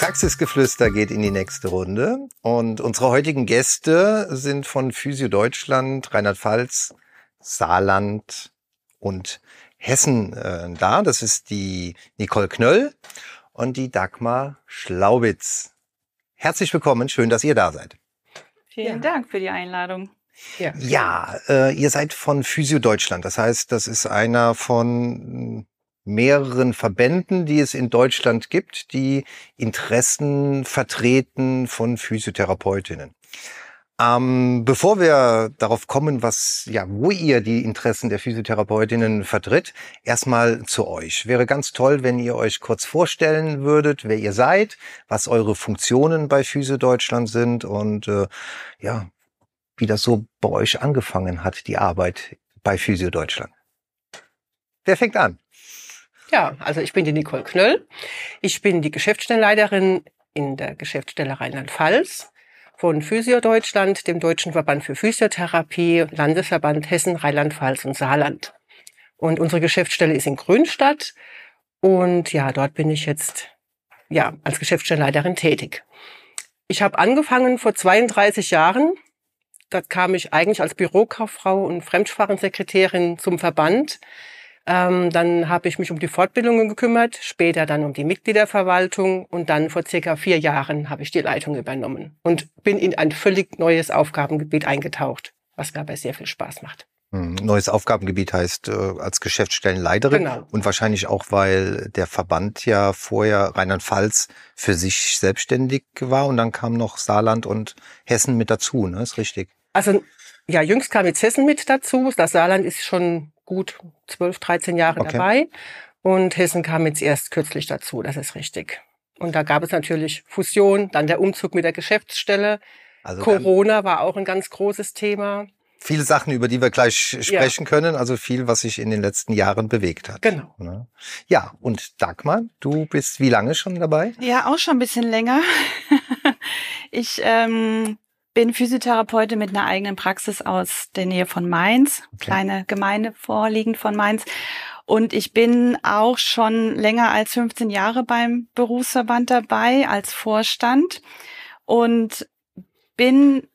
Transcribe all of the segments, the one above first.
Praxisgeflüster geht in die nächste Runde und unsere heutigen Gäste sind von Physio Deutschland, Rheinland-Pfalz, Saarland und Hessen äh, da. Das ist die Nicole Knöll und die Dagmar Schlaubitz. Herzlich willkommen, schön, dass ihr da seid. Vielen ja. Dank für die Einladung. Ja, ja äh, ihr seid von Physio Deutschland. Das heißt, das ist einer von mehreren Verbänden, die es in Deutschland gibt, die Interessen vertreten von Physiotherapeutinnen. Ähm, bevor wir darauf kommen, was, ja, wo ihr die Interessen der Physiotherapeutinnen vertritt, erstmal zu euch. Wäre ganz toll, wenn ihr euch kurz vorstellen würdet, wer ihr seid, was eure Funktionen bei Physio Deutschland sind und äh, ja, wie das so bei euch angefangen hat, die Arbeit bei Physio Deutschland. Wer fängt an? Ja, also ich bin die Nicole Knöll. Ich bin die Geschäftsstellenleiterin in der Geschäftsstelle Rheinland-Pfalz von Physio Deutschland, dem Deutschen Verband für Physiotherapie, Landesverband Hessen, Rheinland-Pfalz und Saarland. Und unsere Geschäftsstelle ist in Grünstadt. Und ja, dort bin ich jetzt ja als Geschäftsstellenleiterin tätig. Ich habe angefangen vor 32 Jahren. Da kam ich eigentlich als Bürokauffrau und Fremdsprachensekretärin zum Verband ähm, dann habe ich mich um die Fortbildungen gekümmert, später dann um die Mitgliederverwaltung und dann vor circa vier Jahren habe ich die Leitung übernommen und bin in ein völlig neues Aufgabengebiet eingetaucht, was aber sehr viel Spaß macht. Hm, neues Aufgabengebiet heißt äh, als Geschäftsstellenleiterin genau. und wahrscheinlich auch, weil der Verband ja vorher Rheinland-Pfalz für sich selbstständig war und dann kam noch Saarland und Hessen mit dazu, ne? Ist richtig. Also ja, jüngst kam jetzt Hessen mit dazu. Das Saarland ist schon gut 12, 13 Jahre okay. dabei. Und Hessen kam jetzt erst kürzlich dazu, das ist richtig. Und da gab es natürlich Fusion, dann der Umzug mit der Geschäftsstelle. Also Corona war auch ein ganz großes Thema. Viele Sachen, über die wir gleich sprechen ja. können, also viel, was sich in den letzten Jahren bewegt hat. Genau. Ne? Ja, und Dagmar, du bist wie lange schon dabei? Ja, auch schon ein bisschen länger. ich ähm, bin Physiotherapeutin mit einer eigenen Praxis aus der Nähe von Mainz, okay. kleine Gemeinde vorliegend von Mainz. Und ich bin auch schon länger als 15 Jahre beim Berufsverband dabei als Vorstand und bin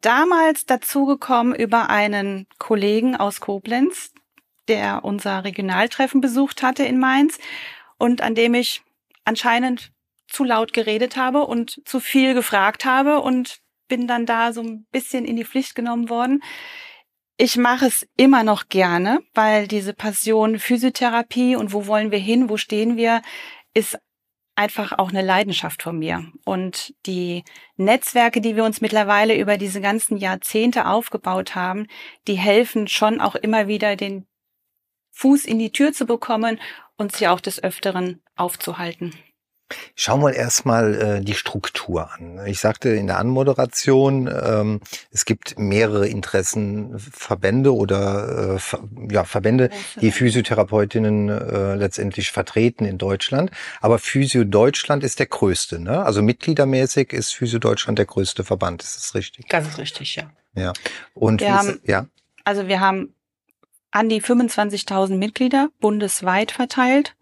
damals dazugekommen über einen Kollegen aus Koblenz, der unser Regionaltreffen besucht hatte in Mainz und an dem ich anscheinend zu laut geredet habe und zu viel gefragt habe und bin dann da so ein bisschen in die Pflicht genommen worden. Ich mache es immer noch gerne, weil diese Passion Physiotherapie und wo wollen wir hin, wo stehen wir, ist einfach auch eine Leidenschaft von mir. Und die Netzwerke, die wir uns mittlerweile über diese ganzen Jahrzehnte aufgebaut haben, die helfen schon auch immer wieder den Fuß in die Tür zu bekommen und sie auch des Öfteren aufzuhalten. Schauen wir erstmal äh, die Struktur an. Ich sagte in der Anmoderation, ähm, es gibt mehrere Interessenverbände oder äh, ja, Verbände, die Physiotherapeutinnen äh, letztendlich vertreten in Deutschland. Aber Physio Deutschland ist der größte. Ne? Also mitgliedermäßig ist Physio Deutschland der größte Verband. Ist das richtig? Das ist richtig, ja. Ja. Und wir haben, ja. Also wir haben an die 25.000 Mitglieder bundesweit verteilt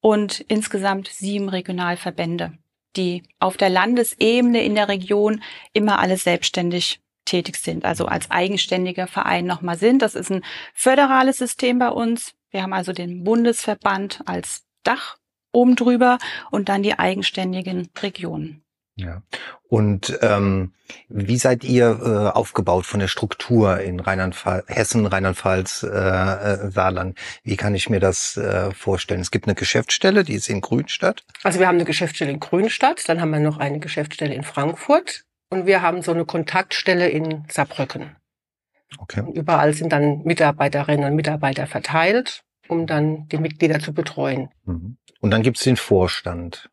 und insgesamt sieben Regionalverbände, die auf der Landesebene in der Region immer alle selbstständig tätig sind, also als eigenständiger Verein nochmal sind. Das ist ein föderales System bei uns. Wir haben also den Bundesverband als Dach oben drüber und dann die eigenständigen Regionen. Ja. Und ähm, wie seid ihr äh, aufgebaut von der Struktur in Rheinland-Pfalz, Hessen, Rheinland-Pfalz, äh, äh, Saarland? Wie kann ich mir das äh, vorstellen? Es gibt eine Geschäftsstelle, die ist in Grünstadt. Also wir haben eine Geschäftsstelle in Grünstadt, dann haben wir noch eine Geschäftsstelle in Frankfurt und wir haben so eine Kontaktstelle in Saarbrücken. Okay. Und überall sind dann Mitarbeiterinnen und Mitarbeiter verteilt, um dann die Mitglieder zu betreuen. Mhm. Und dann gibt's den Vorstand.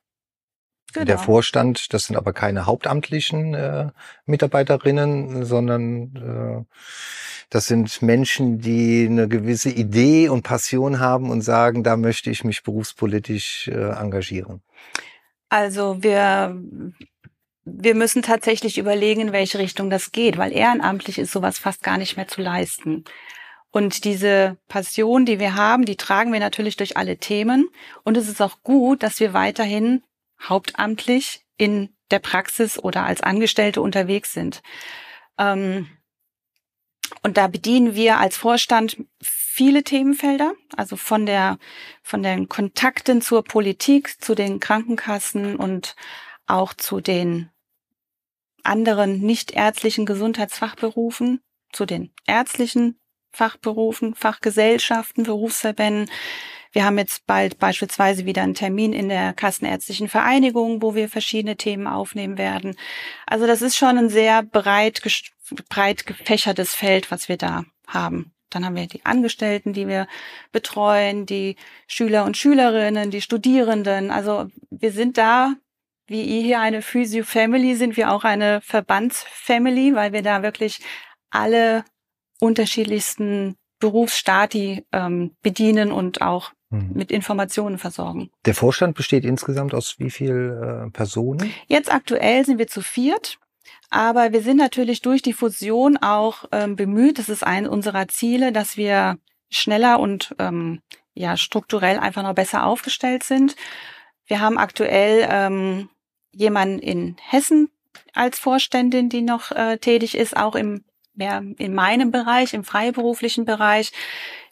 Genau. Der Vorstand, das sind aber keine hauptamtlichen äh, Mitarbeiterinnen, sondern äh, das sind Menschen, die eine gewisse Idee und Passion haben und sagen, da möchte ich mich berufspolitisch äh, engagieren. Also wir wir müssen tatsächlich überlegen, in welche Richtung das geht, weil ehrenamtlich ist sowas fast gar nicht mehr zu leisten. Und diese Passion, die wir haben, die tragen wir natürlich durch alle Themen. Und es ist auch gut, dass wir weiterhin hauptamtlich in der Praxis oder als Angestellte unterwegs sind. Ähm, und da bedienen wir als Vorstand viele Themenfelder, also von der, von den Kontakten zur Politik, zu den Krankenkassen und auch zu den anderen nichtärztlichen Gesundheitsfachberufen, zu den ärztlichen Fachberufen, Fachgesellschaften, Berufsverbänden. Wir haben jetzt bald beispielsweise wieder einen Termin in der Kassenärztlichen Vereinigung, wo wir verschiedene Themen aufnehmen werden. Also das ist schon ein sehr breit, breit gefächertes Feld, was wir da haben. Dann haben wir die Angestellten, die wir betreuen, die Schüler und Schülerinnen, die Studierenden. Also wir sind da, wie ihr hier eine Physio-Family, sind wir auch eine Verbandsfamily, weil wir da wirklich alle unterschiedlichsten Berufsstati ähm, bedienen und auch mhm. mit Informationen versorgen. Der Vorstand besteht insgesamt aus wie viel äh, Personen? Jetzt aktuell sind wir zu viert. Aber wir sind natürlich durch die Fusion auch ähm, bemüht. Das ist ein unserer Ziele, dass wir schneller und ähm, ja strukturell einfach noch besser aufgestellt sind. Wir haben aktuell ähm, jemanden in Hessen als Vorständin, die noch äh, tätig ist, auch im mehr in meinem Bereich, im freiberuflichen Bereich.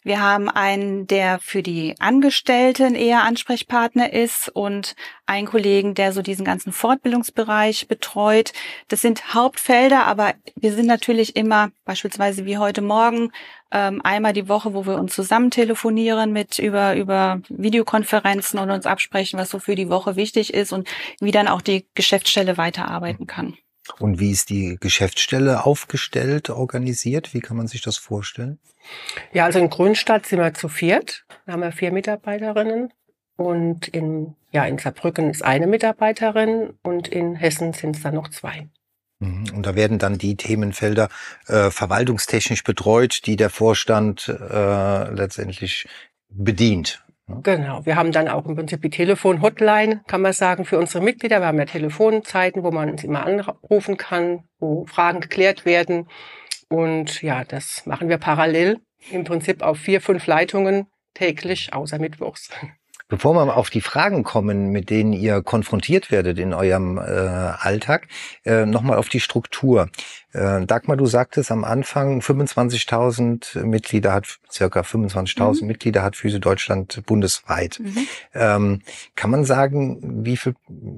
Wir haben einen, der für die Angestellten eher Ansprechpartner ist und einen Kollegen, der so diesen ganzen Fortbildungsbereich betreut. Das sind Hauptfelder, aber wir sind natürlich immer, beispielsweise wie heute Morgen, ähm, einmal die Woche, wo wir uns zusammen telefonieren mit über, über Videokonferenzen und uns absprechen, was so für die Woche wichtig ist und wie dann auch die Geschäftsstelle weiterarbeiten kann. Und wie ist die Geschäftsstelle aufgestellt, organisiert? Wie kann man sich das vorstellen? Ja, also in Grünstadt sind wir zu viert. Da haben wir vier Mitarbeiterinnen. Und in, ja, in Saarbrücken ist eine Mitarbeiterin und in Hessen sind es dann noch zwei. Mhm. Und da werden dann die Themenfelder äh, verwaltungstechnisch betreut, die der Vorstand äh, letztendlich bedient. Genau. Wir haben dann auch im Prinzip die Telefon-Hotline, kann man sagen, für unsere Mitglieder. Wir haben ja Telefonzeiten, wo man uns immer anrufen kann, wo Fragen geklärt werden. Und ja, das machen wir parallel im Prinzip auf vier, fünf Leitungen täglich, außer Mittwochs. Bevor wir auf die Fragen kommen, mit denen ihr konfrontiert werdet in eurem äh, Alltag, äh, nochmal auf die Struktur. Äh, Dagmar, du sagtest am Anfang, 25.000 Mitglieder hat, circa 25.000 mhm. Mitglieder hat Füße Deutschland bundesweit. Mhm. Ähm, kann man sagen, wie viel,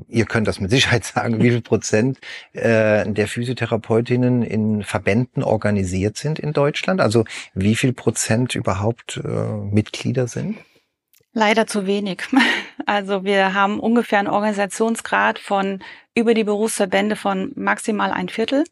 ihr könnt das mit Sicherheit sagen, wie viel Prozent äh, der Physiotherapeutinnen in Verbänden organisiert sind in Deutschland? Also wie viel Prozent überhaupt äh, Mitglieder sind? Leider zu wenig. Also wir haben ungefähr einen Organisationsgrad von über die Berufsverbände von maximal ein Viertel.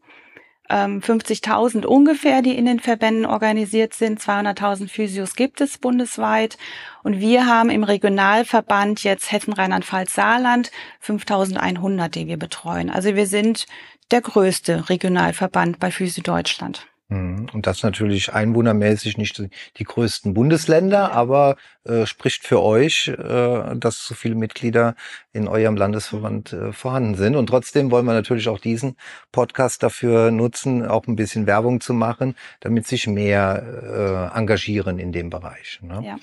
50.000 ähm, ungefähr, die in den Verbänden organisiert sind. 200.000 Physios gibt es bundesweit. Und wir haben im Regionalverband jetzt Hessen, Rheinland-Pfalz, Saarland 5.100, die wir betreuen. Also wir sind der größte Regionalverband bei Physio Deutschland. Mhm. Und das natürlich einwohnermäßig nicht die größten Bundesländer, aber äh, spricht für euch, äh, dass so viele Mitglieder in eurem Landesverband äh, vorhanden sind. Und trotzdem wollen wir natürlich auch diesen Podcast dafür nutzen, auch ein bisschen Werbung zu machen, damit sich mehr äh, engagieren in dem Bereich. Ne? Ja.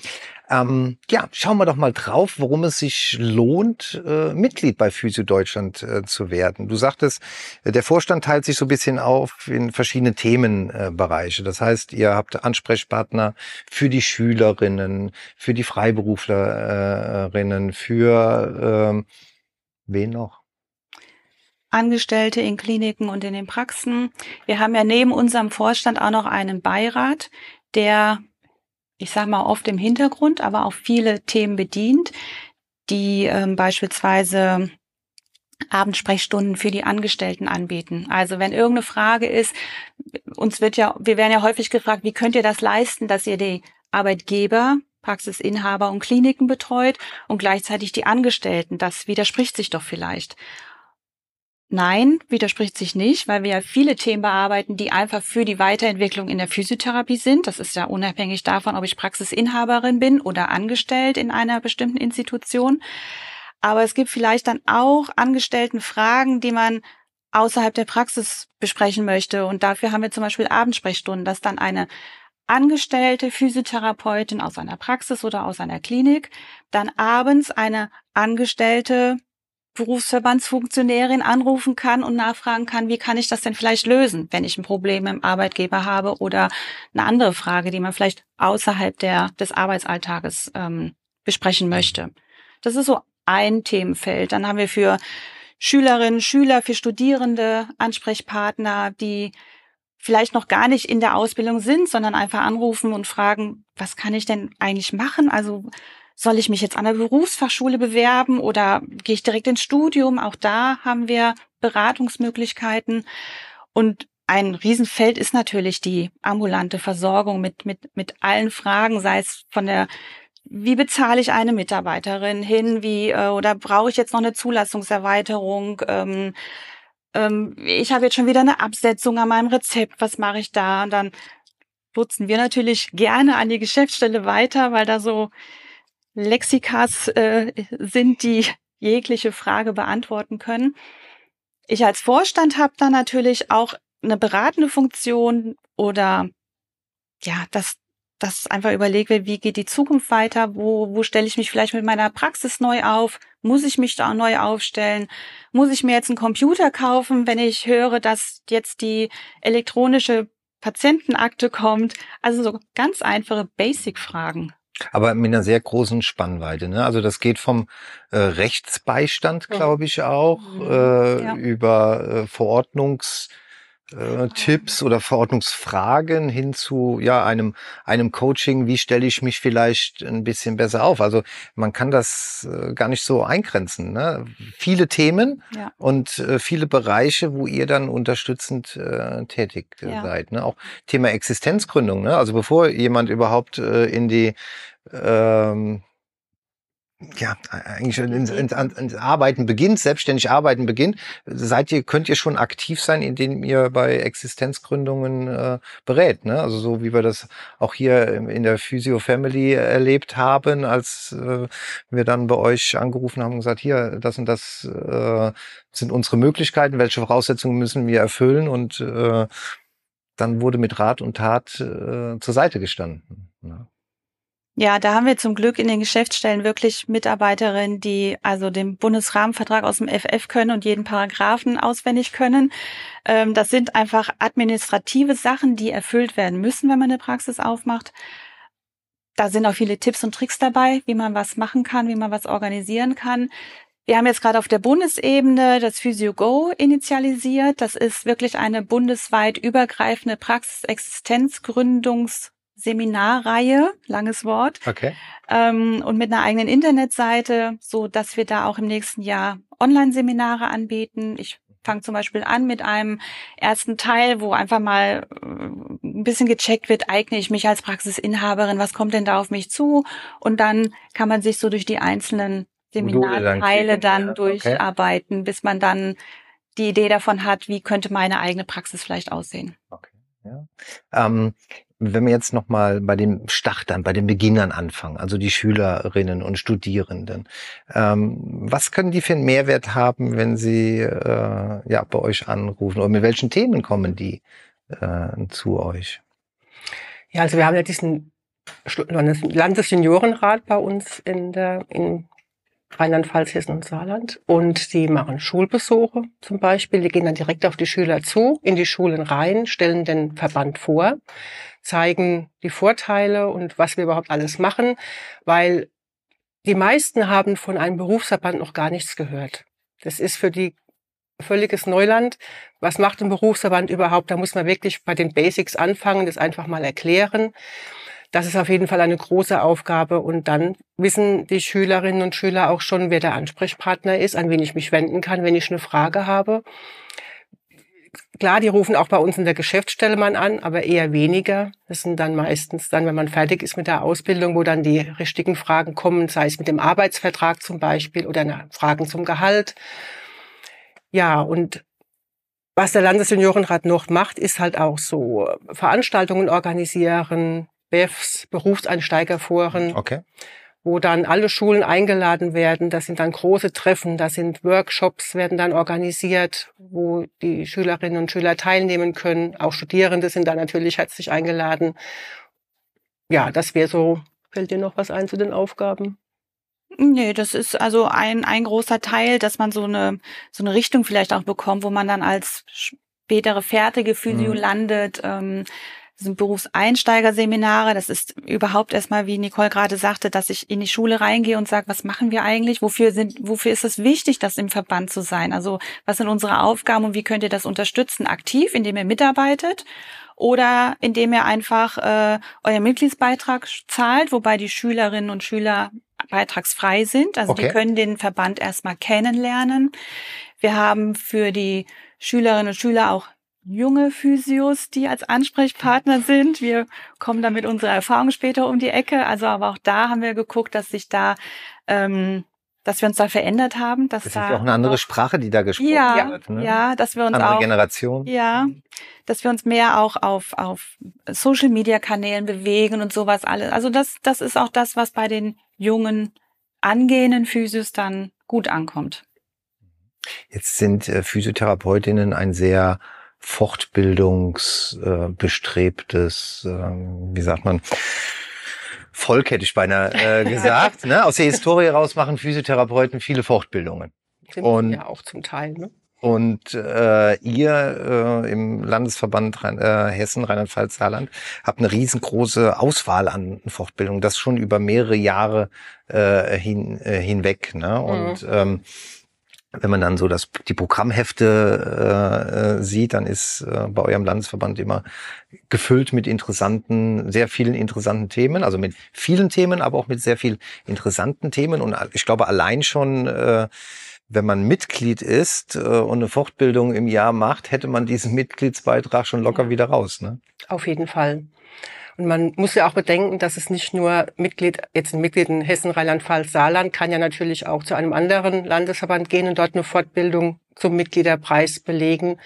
Ähm, ja, schauen wir doch mal drauf, worum es sich lohnt, äh, Mitglied bei Physio Deutschland äh, zu werden. Du sagtest, äh, der Vorstand teilt sich so ein bisschen auf in verschiedene Themenbereiche. das heißt, ihr habt Ansprechpartner für die Schülerinnen, für die Freiberuflerinnen, für ähm, wen noch? Angestellte in Kliniken und in den Praxen. Wir haben ja neben unserem Vorstand auch noch einen Beirat, der ich sage mal, oft im Hintergrund, aber auch viele Themen bedient, die ähm, beispielsweise Abendsprechstunden für die Angestellten anbieten. Also wenn irgendeine Frage ist, uns wird ja, wir werden ja häufig gefragt, wie könnt ihr das leisten, dass ihr die Arbeitgeber Praxisinhaber und Kliniken betreut und gleichzeitig die Angestellten. Das widerspricht sich doch vielleicht. Nein, widerspricht sich nicht, weil wir ja viele Themen bearbeiten, die einfach für die Weiterentwicklung in der Physiotherapie sind. Das ist ja unabhängig davon, ob ich Praxisinhaberin bin oder angestellt in einer bestimmten Institution. Aber es gibt vielleicht dann auch angestellten Fragen, die man außerhalb der Praxis besprechen möchte. Und dafür haben wir zum Beispiel Abendsprechstunden, dass dann eine angestellte Physiotherapeutin aus einer Praxis oder aus einer Klinik dann abends eine angestellte Berufsverbandsfunktionärin anrufen kann und nachfragen kann, wie kann ich das denn vielleicht lösen, wenn ich ein Problem im Arbeitgeber habe oder eine andere Frage, die man vielleicht außerhalb der, des Arbeitsalltages ähm, besprechen möchte. Das ist so ein Themenfeld. Dann haben wir für Schülerinnen, Schüler, für Studierende Ansprechpartner, die vielleicht noch gar nicht in der Ausbildung sind, sondern einfach anrufen und fragen, was kann ich denn eigentlich machen? Also soll ich mich jetzt an der Berufsfachschule bewerben oder gehe ich direkt ins Studium? Auch da haben wir Beratungsmöglichkeiten. Und ein Riesenfeld ist natürlich die ambulante Versorgung mit, mit, mit allen Fragen, sei es von der wie bezahle ich eine Mitarbeiterin hin, wie äh, oder brauche ich jetzt noch eine Zulassungserweiterung? Ähm, ähm, ich habe jetzt schon wieder eine Absetzung an meinem Rezept, was mache ich da? Und dann nutzen wir natürlich gerne an die Geschäftsstelle weiter, weil da so Lexikas äh, sind, die jegliche Frage beantworten können. Ich als Vorstand habe da natürlich auch eine beratende Funktion oder ja, dass das einfach überlegt wird, wie geht die Zukunft weiter, wo, wo stelle ich mich vielleicht mit meiner Praxis neu auf, muss ich mich da neu aufstellen, muss ich mir jetzt einen Computer kaufen, wenn ich höre, dass jetzt die elektronische Patientenakte kommt. Also so ganz einfache Basic-Fragen. Aber mit einer sehr großen Spannweite. Ne? Also das geht vom äh, Rechtsbeistand, glaube ich, auch, mhm. äh, ja. über äh, Verordnungs äh, Tipps oder Verordnungsfragen hin zu ja einem einem Coaching, wie stelle ich mich vielleicht ein bisschen besser auf. Also man kann das äh, gar nicht so eingrenzen. Ne? Viele Themen ja. und äh, viele Bereiche, wo ihr dann unterstützend äh, tätig ja. seid. Ne? Auch Thema Existenzgründung. Ne? Also bevor jemand überhaupt äh, in die ähm, ja, eigentlich ins, ins, ins Arbeiten beginnt, selbstständig Arbeiten beginnt, seid ihr, könnt ihr schon aktiv sein, indem ihr bei Existenzgründungen äh, berät. Ne? Also so wie wir das auch hier in der Physio Family erlebt haben, als äh, wir dann bei euch angerufen haben und gesagt, hier, das und das äh, sind unsere Möglichkeiten, welche Voraussetzungen müssen wir erfüllen und äh, dann wurde mit Rat und Tat äh, zur Seite gestanden. Ne? Ja, da haben wir zum Glück in den Geschäftsstellen wirklich Mitarbeiterinnen, die also den Bundesrahmenvertrag aus dem FF können und jeden Paragraphen auswendig können. Ähm, das sind einfach administrative Sachen, die erfüllt werden müssen, wenn man eine Praxis aufmacht. Da sind auch viele Tipps und Tricks dabei, wie man was machen kann, wie man was organisieren kann. Wir haben jetzt gerade auf der Bundesebene das Physio Go initialisiert. Das ist wirklich eine bundesweit übergreifende Praxisexistenzgründungs Seminarreihe, langes Wort. Okay. Ähm, und mit einer eigenen Internetseite, so dass wir da auch im nächsten Jahr Online-Seminare anbieten. Ich fange zum Beispiel an mit einem ersten Teil, wo einfach mal äh, ein bisschen gecheckt wird, eigne ich mich als Praxisinhaberin, was kommt denn da auf mich zu? Und dann kann man sich so durch die einzelnen Seminarteile dann, dann durcharbeiten, okay. bis man dann die Idee davon hat, wie könnte meine eigene Praxis vielleicht aussehen. Okay. Ja. Ähm, wenn wir jetzt nochmal bei den Startern, bei den Beginnern anfangen, also die Schülerinnen und Studierenden, ähm, was können die für einen Mehrwert haben, wenn sie äh, ja bei euch anrufen oder mit welchen Themen kommen die äh, zu euch? Ja, also wir haben ja diesen Landesseniorenrat bei uns in der in Rheinland-Pfalz, Hessen und Saarland. Und die machen Schulbesuche zum Beispiel. Die gehen dann direkt auf die Schüler zu, in die Schulen rein, stellen den Verband vor, zeigen die Vorteile und was wir überhaupt alles machen, weil die meisten haben von einem Berufsverband noch gar nichts gehört. Das ist für die völliges Neuland. Was macht ein Berufsverband überhaupt? Da muss man wirklich bei den Basics anfangen, das einfach mal erklären. Das ist auf jeden Fall eine große Aufgabe. Und dann wissen die Schülerinnen und Schüler auch schon, wer der Ansprechpartner ist, an wen ich mich wenden kann, wenn ich eine Frage habe. klar, die rufen auch bei uns in der Geschäftsstelle mal an, aber eher weniger. Das sind dann meistens dann, wenn man fertig ist mit der Ausbildung, wo dann die richtigen Fragen kommen, sei es mit dem Arbeitsvertrag zum Beispiel oder Fragen zum Gehalt. Ja, und was der Landesseniorenrat noch macht, ist halt auch so Veranstaltungen organisieren, BEFs, Berufseinsteigerforen. Okay wo dann alle Schulen eingeladen werden. Das sind dann große Treffen, das sind Workshops, werden dann organisiert, wo die Schülerinnen und Schüler teilnehmen können. Auch Studierende sind da natürlich herzlich eingeladen. Ja, das wäre so. Fällt dir noch was ein zu den Aufgaben? Nee, das ist also ein, ein großer Teil, dass man so eine, so eine Richtung vielleicht auch bekommt, wo man dann als spätere fertige Physio mhm. landet. Ähm, das sind Berufseinsteigerseminare. Das ist überhaupt erstmal, wie Nicole gerade sagte, dass ich in die Schule reingehe und sage, was machen wir eigentlich? Wofür sind, wofür ist es wichtig, das im Verband zu sein? Also was sind unsere Aufgaben und wie könnt ihr das unterstützen? Aktiv, indem ihr mitarbeitet oder indem ihr einfach äh, euer Mitgliedsbeitrag zahlt, wobei die Schülerinnen und Schüler beitragsfrei sind. Also okay. die können den Verband erstmal kennenlernen. Wir haben für die Schülerinnen und Schüler auch junge Physios, die als Ansprechpartner sind. Wir kommen da mit unserer Erfahrung später um die Ecke. Also aber auch da haben wir geguckt, dass sich da, ähm, dass wir uns da verändert haben. Dass das da ist auch eine andere auch, Sprache, die da gesprochen ja, wird. Ne? Ja, dass wir uns andere auch Generation. Ja, dass wir uns mehr auch auf auf Social Media Kanälen bewegen und sowas alles. Also das das ist auch das, was bei den jungen angehenden Physios dann gut ankommt. Jetzt sind äh, Physiotherapeutinnen ein sehr fortbildungsbestrebtes, äh, wie sagt man, Volk hätte ich beinahe äh, gesagt. ne? Aus der Historie raus machen Physiotherapeuten viele Fortbildungen. Sind und ja auch zum Teil. Ne? Und äh, ihr äh, im Landesverband Rhein, äh, Hessen, Rheinland-Pfalz, Saarland habt eine riesengroße Auswahl an Fortbildungen, das schon über mehrere Jahre äh, hin, äh, hinweg. Ne? Und mhm. ähm, wenn man dann so das, die Programmhefte äh, sieht, dann ist äh, bei eurem Landesverband immer gefüllt mit interessanten, sehr vielen interessanten Themen, also mit vielen Themen, aber auch mit sehr viel interessanten Themen. Und ich glaube, allein schon, äh, wenn man Mitglied ist äh, und eine Fortbildung im Jahr macht, hätte man diesen Mitgliedsbeitrag schon locker wieder raus. Ne? Auf jeden Fall. Und man muss ja auch bedenken, dass es nicht nur Mitglied, jetzt ein Mitglied in Hessen, Rheinland-Pfalz, Saarland, kann ja natürlich auch zu einem anderen Landesverband gehen und dort eine Fortbildung zum Mitgliederpreis belegen.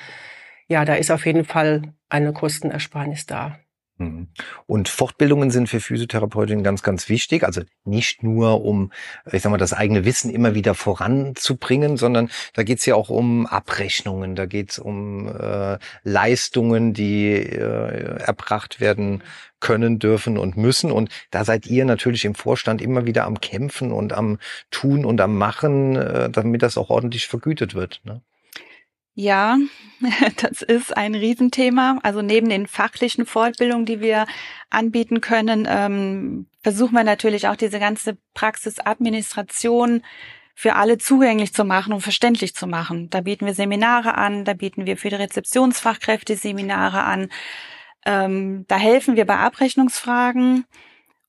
Ja, da ist auf jeden Fall eine Kostenersparnis da. Mhm. Und Fortbildungen sind für Physiotherapeutinnen ganz, ganz wichtig. Also nicht nur, um, ich sag mal, das eigene Wissen immer wieder voranzubringen, sondern da geht's ja auch um Abrechnungen, da geht's um äh, Leistungen, die äh, erbracht werden können, dürfen und müssen. Und da seid ihr natürlich im Vorstand immer wieder am Kämpfen und am Tun und am Machen, äh, damit das auch ordentlich vergütet wird. Ne? Ja, das ist ein Riesenthema. Also neben den fachlichen Fortbildungen, die wir anbieten können, ähm, versuchen wir natürlich auch diese ganze Praxisadministration für alle zugänglich zu machen und verständlich zu machen. Da bieten wir Seminare an, da bieten wir für die Rezeptionsfachkräfte Seminare an. Ähm, da helfen wir bei Abrechnungsfragen.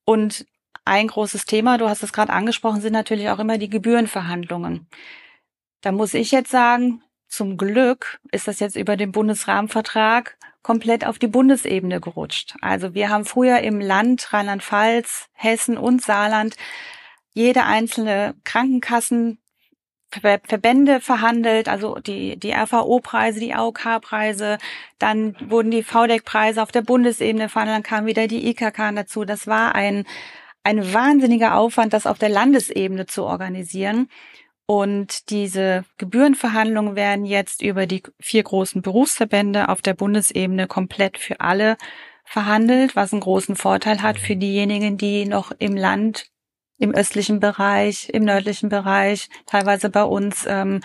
Und ein großes Thema, du hast es gerade angesprochen, sind natürlich auch immer die Gebührenverhandlungen. Da muss ich jetzt sagen, zum Glück ist das jetzt über den Bundesrahmenvertrag komplett auf die Bundesebene gerutscht. Also wir haben früher im Land Rheinland-Pfalz, Hessen und Saarland jede einzelne Krankenkassen Verbände verhandelt, also die, die RVO-Preise, die AOK-Preise, dann wurden die VDEC-Preise auf der Bundesebene verhandelt, dann kam wieder die IKK dazu. Das war ein, ein wahnsinniger Aufwand, das auf der Landesebene zu organisieren. Und diese Gebührenverhandlungen werden jetzt über die vier großen Berufsverbände auf der Bundesebene komplett für alle verhandelt, was einen großen Vorteil hat für diejenigen, die noch im Land, im östlichen Bereich, im nördlichen Bereich, teilweise bei uns ähm,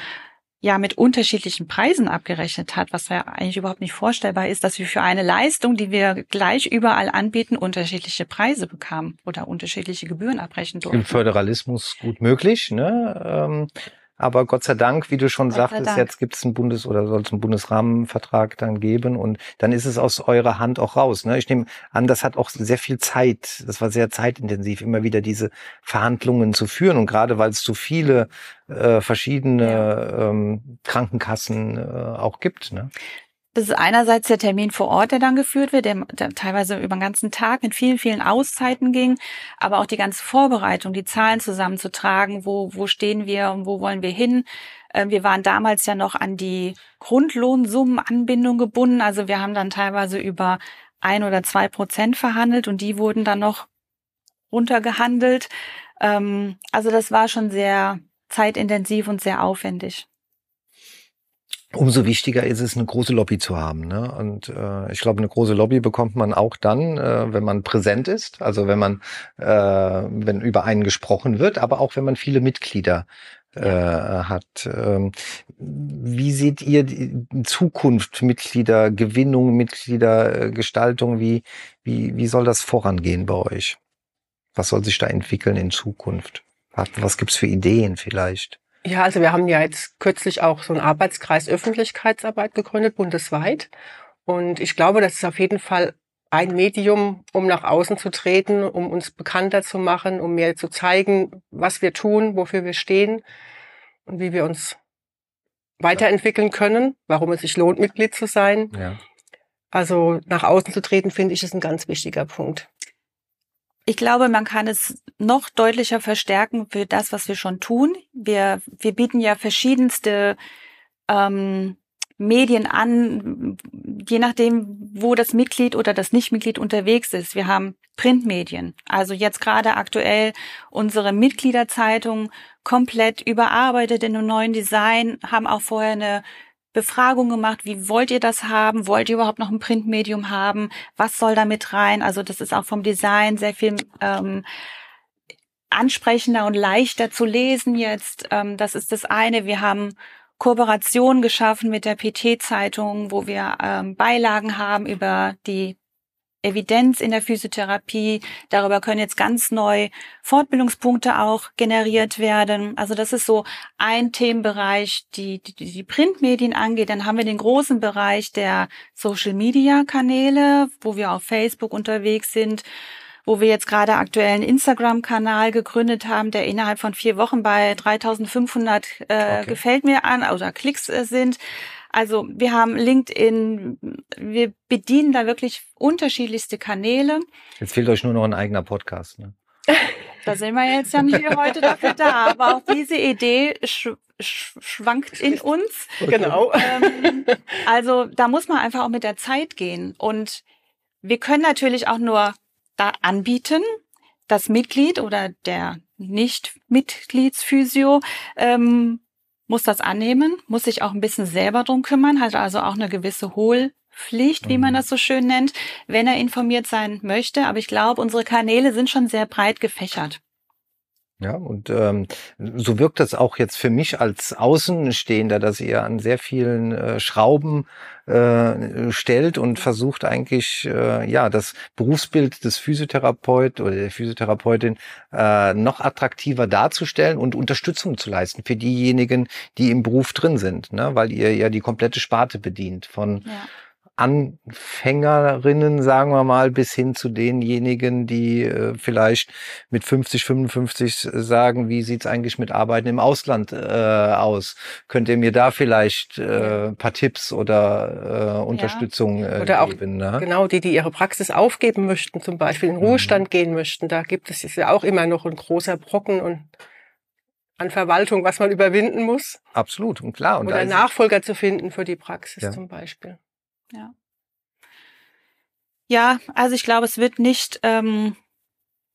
ja mit unterschiedlichen Preisen abgerechnet hat, was ja eigentlich überhaupt nicht vorstellbar ist, dass wir für eine Leistung, die wir gleich überall anbieten, unterschiedliche Preise bekamen oder unterschiedliche Gebühren abbrechen durften. Im Föderalismus gut möglich, ne? Ähm aber Gott sei Dank, wie du schon Gott sagtest, jetzt gibt es einen Bundes- oder soll es einen Bundesrahmenvertrag dann geben und dann ist es aus eurer Hand auch raus. Ne? Ich nehme an, das hat auch sehr viel Zeit, das war sehr zeitintensiv, immer wieder diese Verhandlungen zu führen. Und gerade weil es so viele äh, verschiedene ja. ähm, Krankenkassen äh, auch gibt. Ne? Das ist einerseits der Termin vor Ort, der dann geführt wird, der, teilweise über den ganzen Tag mit vielen, vielen Auszeiten ging, aber auch die ganze Vorbereitung, die Zahlen zusammenzutragen, wo, wo stehen wir und wo wollen wir hin. Ähm, wir waren damals ja noch an die Grundlohnsummenanbindung gebunden, also wir haben dann teilweise über ein oder zwei Prozent verhandelt und die wurden dann noch runtergehandelt. Ähm, also das war schon sehr zeitintensiv und sehr aufwendig umso wichtiger ist es, eine große Lobby zu haben. Ne? Und äh, ich glaube, eine große Lobby bekommt man auch dann, äh, wenn man präsent ist, also wenn man, äh, wenn über einen gesprochen wird, aber auch wenn man viele Mitglieder äh, hat. Ähm, wie seht ihr die Zukunft, Mitgliedergewinnung, Mitgliedergestaltung? Wie, wie, wie soll das vorangehen bei euch? Was soll sich da entwickeln in Zukunft? Was, was gibt's für Ideen vielleicht? Ja, also wir haben ja jetzt kürzlich auch so einen Arbeitskreis Öffentlichkeitsarbeit gegründet, bundesweit. Und ich glaube, das ist auf jeden Fall ein Medium, um nach außen zu treten, um uns bekannter zu machen, um mehr zu zeigen, was wir tun, wofür wir stehen und wie wir uns weiterentwickeln können, warum es sich lohnt, Mitglied zu sein. Ja. Also nach außen zu treten, finde ich, ist ein ganz wichtiger Punkt. Ich glaube, man kann es noch deutlicher verstärken für das, was wir schon tun. Wir, wir bieten ja verschiedenste ähm, Medien an, je nachdem, wo das Mitglied oder das Nichtmitglied unterwegs ist. Wir haben Printmedien, also jetzt gerade aktuell unsere Mitgliederzeitung komplett überarbeitet in einem neuen Design, haben auch vorher eine Befragung gemacht, wie wollt ihr das haben? Wollt ihr überhaupt noch ein Printmedium haben? Was soll da mit rein? Also das ist auch vom Design sehr viel ähm, ansprechender und leichter zu lesen jetzt. Ähm, das ist das eine. Wir haben Kooperation geschaffen mit der PT-Zeitung, wo wir ähm, Beilagen haben über die Evidenz in der Physiotherapie. Darüber können jetzt ganz neu Fortbildungspunkte auch generiert werden. Also das ist so ein Themenbereich, die, die, die Printmedien angeht. Dann haben wir den großen Bereich der Social-Media-Kanäle, wo wir auf Facebook unterwegs sind wo wir jetzt gerade aktuell einen Instagram-Kanal gegründet haben, der innerhalb von vier Wochen bei 3500 äh, okay. gefällt mir an oder Klicks äh, sind. Also wir haben LinkedIn, wir bedienen da wirklich unterschiedlichste Kanäle. Jetzt fehlt euch nur noch ein eigener Podcast. Ne? Da sind wir jetzt ja nicht heute dafür da, aber auch diese Idee sch sch schwankt in uns. Genau. Ähm, also da muss man einfach auch mit der Zeit gehen. Und wir können natürlich auch nur da anbieten, das Mitglied oder der Nicht-Mitgliedsphysio ähm, muss das annehmen, muss sich auch ein bisschen selber drum kümmern, hat also auch eine gewisse Hohlpflicht, wie man mhm. das so schön nennt, wenn er informiert sein möchte. Aber ich glaube, unsere Kanäle sind schon sehr breit gefächert. Ja, und ähm, so wirkt das auch jetzt für mich als Außenstehender, dass ihr an sehr vielen äh, Schrauben äh, stellt und versucht eigentlich äh, ja das Berufsbild des Physiotherapeut oder der Physiotherapeutin äh, noch attraktiver darzustellen und Unterstützung zu leisten für diejenigen, die im Beruf drin sind, ne? weil ihr ja die komplette Sparte bedient von ja Anfängerinnen, sagen wir mal, bis hin zu denjenigen, die äh, vielleicht mit 50, 55 sagen, wie sieht's eigentlich mit Arbeiten im Ausland äh, aus? Könnt ihr mir da vielleicht äh, paar Tipps oder äh, Unterstützung äh, oder auch, geben? Ne? Genau, die, die ihre Praxis aufgeben möchten, zum Beispiel in Ruhestand mhm. gehen möchten. Da gibt es ja auch immer noch ein großer Brocken und an Verwaltung, was man überwinden muss. Absolut, und klar. Und Oder Nachfolger zu finden für die Praxis ja. zum Beispiel. Ja. Ja, also ich glaube, es wird nicht, ähm,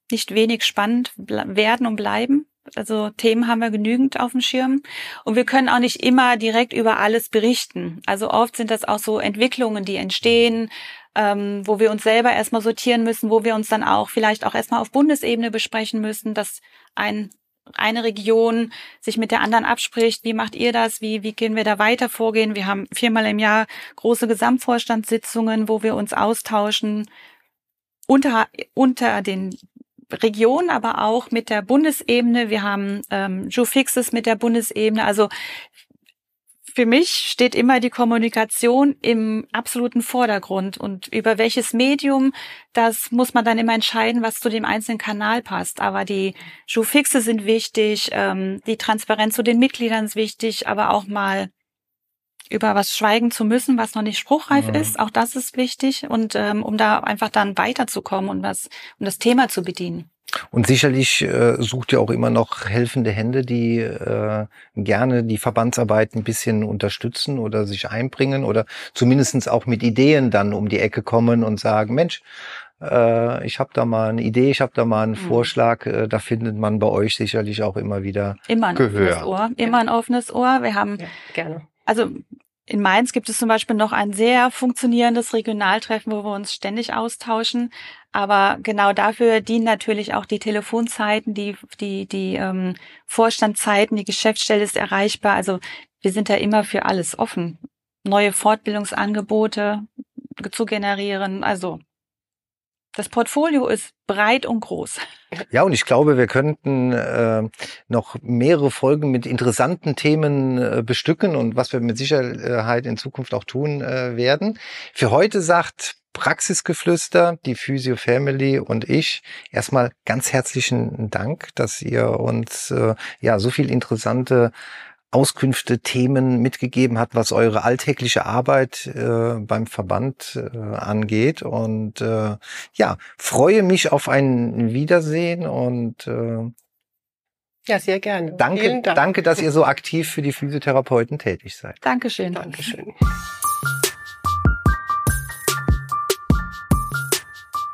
nicht wenig spannend werden und bleiben. Also Themen haben wir genügend auf dem Schirm. Und wir können auch nicht immer direkt über alles berichten. Also oft sind das auch so Entwicklungen, die entstehen, ähm, wo wir uns selber erstmal sortieren müssen, wo wir uns dann auch vielleicht auch erstmal auf Bundesebene besprechen müssen, dass ein eine Region sich mit der anderen abspricht, wie macht ihr das, wie, wie gehen wir da weiter vorgehen. Wir haben viermal im Jahr große Gesamtvorstandssitzungen, wo wir uns austauschen unter, unter den Regionen, aber auch mit der Bundesebene. Wir haben ähm, Joe Fixes mit der Bundesebene. Also für mich steht immer die Kommunikation im absoluten Vordergrund und über welches Medium, das muss man dann immer entscheiden, was zu dem einzelnen Kanal passt. Aber die Schuhfixe sind wichtig, ähm, die Transparenz zu den Mitgliedern ist wichtig, aber auch mal über was schweigen zu müssen, was noch nicht spruchreif Mhm. ist. Auch das ist wichtig und ähm, um da einfach dann weiterzukommen und was um das Thema zu bedienen. Und sicherlich äh, sucht ihr auch immer noch helfende Hände, die äh, gerne die Verbandsarbeit ein bisschen unterstützen oder sich einbringen oder zumindestens auch mit Ideen dann um die Ecke kommen und sagen, Mensch, äh, ich habe da mal eine Idee, ich habe da mal einen Mhm. Vorschlag. Äh, da findet man bei euch sicherlich auch immer wieder. Immer ein Gehör. offenes Ohr. Immer ein offenes Ohr. Wir haben Ja, gerne. also in Mainz gibt es zum Beispiel noch ein sehr funktionierendes Regionaltreffen, wo wir uns ständig austauschen. Aber genau dafür dienen natürlich auch die Telefonzeiten, die, die, die ähm, Vorstandzeiten, die Geschäftsstelle ist erreichbar. Also wir sind da immer für alles offen. Neue Fortbildungsangebote zu generieren. Also das Portfolio ist breit und groß. Ja, und ich glaube, wir könnten äh, noch mehrere Folgen mit interessanten Themen äh, bestücken und was wir mit Sicherheit in Zukunft auch tun äh, werden. Für heute sagt Praxisgeflüster, die Physio Family und ich erstmal ganz herzlichen Dank, dass ihr uns äh, ja so viel interessante Auskünfte, Themen mitgegeben hat, was eure alltägliche Arbeit äh, beim Verband äh, angeht. Und äh, ja, freue mich auf ein Wiedersehen und äh, Ja, sehr gerne. danke, Dank. danke, dass ihr so aktiv für die Physiotherapeuten tätig seid. Dankeschön. Dankeschön.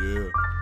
Yeah.